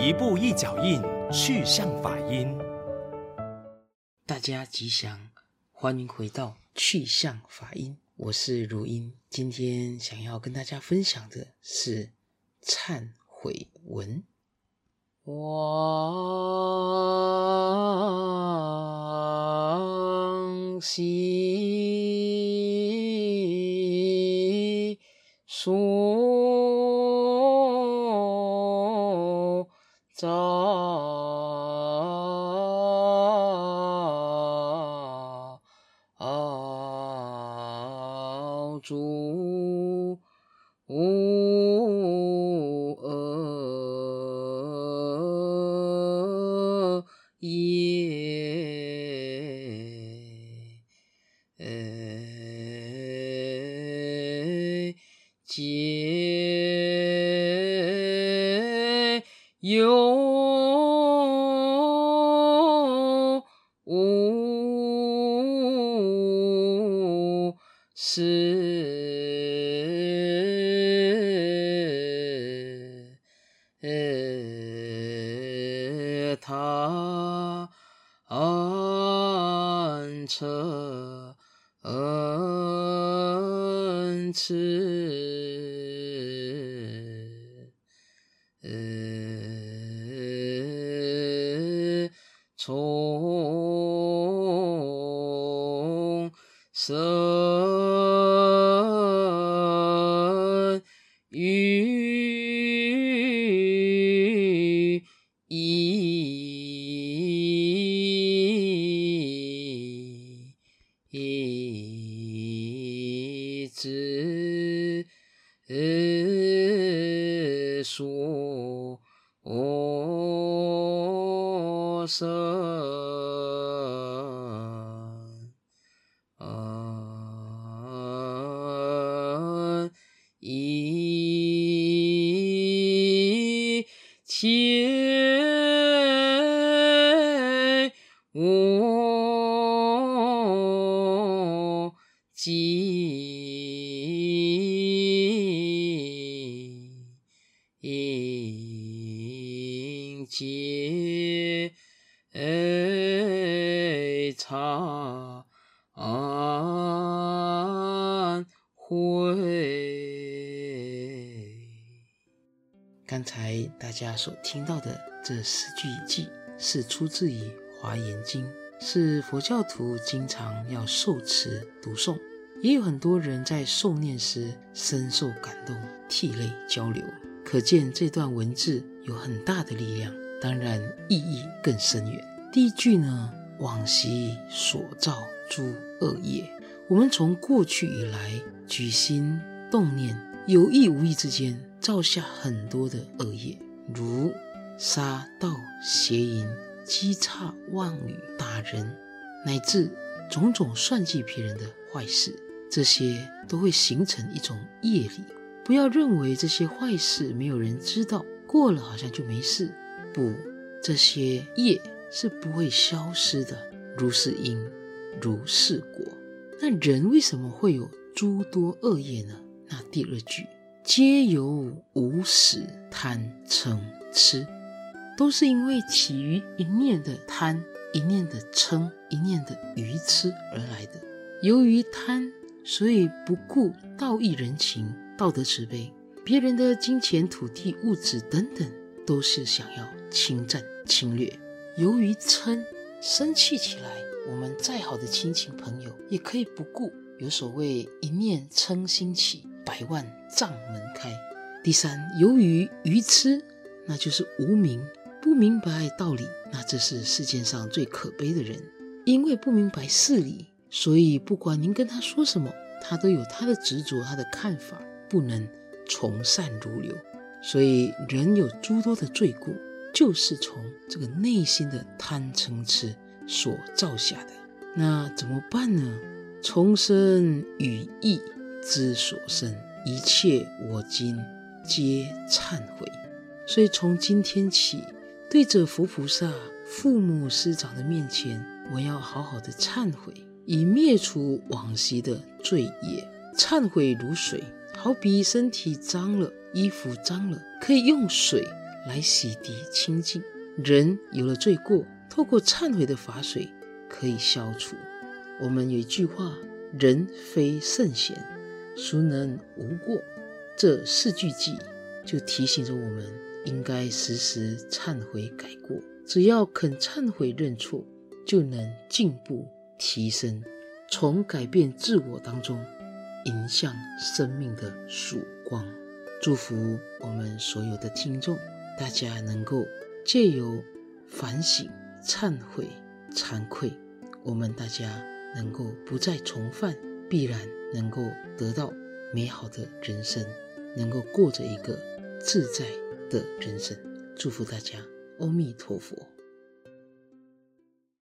一步一脚印，去向法音。大家吉祥，欢迎回到去向法音。我是如音，今天想要跟大家分享的是忏悔文。往昔所造诸恶有无是贪嗔痴，从生于说声“一切我尽”。皆忏悔。刚才大家所听到的这四句偈，是出自于《华严经》，是佛教徒经常要受持读诵，也有很多人在诵念时深受感动，涕泪交流。可见这段文字有很大的力量，当然意义更深远。第一句呢，往昔所造诸恶业，我们从过去以来举心动念，有意无意之间造下很多的恶业，如杀盗邪淫、讥诈妄语、打人，乃至种种算计别人的坏事，这些都会形成一种业力。不要认为这些坏事没有人知道，过了好像就没事。不，这些业是不会消失的。如是因，如是果。那人为什么会有诸多恶业呢？那第二句，皆由无始贪嗔痴，都是因为起于一念的贪、一念的嗔、一念的愚痴而来的。由于贪，所以不顾道义人情。道德慈悲，别人的金钱、土地、物质等等，都是想要侵占、侵略。由于嗔，生气起来，我们再好的亲情朋友也可以不顾。有所谓一念嗔心起，百万障门开。第三，由于愚痴，那就是无明，不明白道理，那这是世界上最可悲的人。因为不明白事理，所以不管您跟他说什么，他都有他的执着、他的看法。不能从善如流，所以人有诸多的罪过，就是从这个内心的贪嗔痴所造下的。那怎么办呢？从生与意之所生，一切我今皆忏悔。所以从今天起，对着佛菩萨、父母师长的面前，我要好好的忏悔，以灭除往昔的罪业。忏悔如水。好比身体脏了，衣服脏了，可以用水来洗涤清净。人有了罪过，透过忏悔的法水可以消除。我们有一句话：“人非圣贤，孰能无过？”这四句偈就提醒着我们，应该时时忏悔改过。只要肯忏悔认错，就能进步提升，从改变自我当中迎向生命的曙光。祝福我们所有的听众，大家能够借由反省、忏悔、惭愧，我们大家能够不再重犯，必然能够得到美好的人生，能够过着一个自在的人生。祝福大家，阿弥陀佛。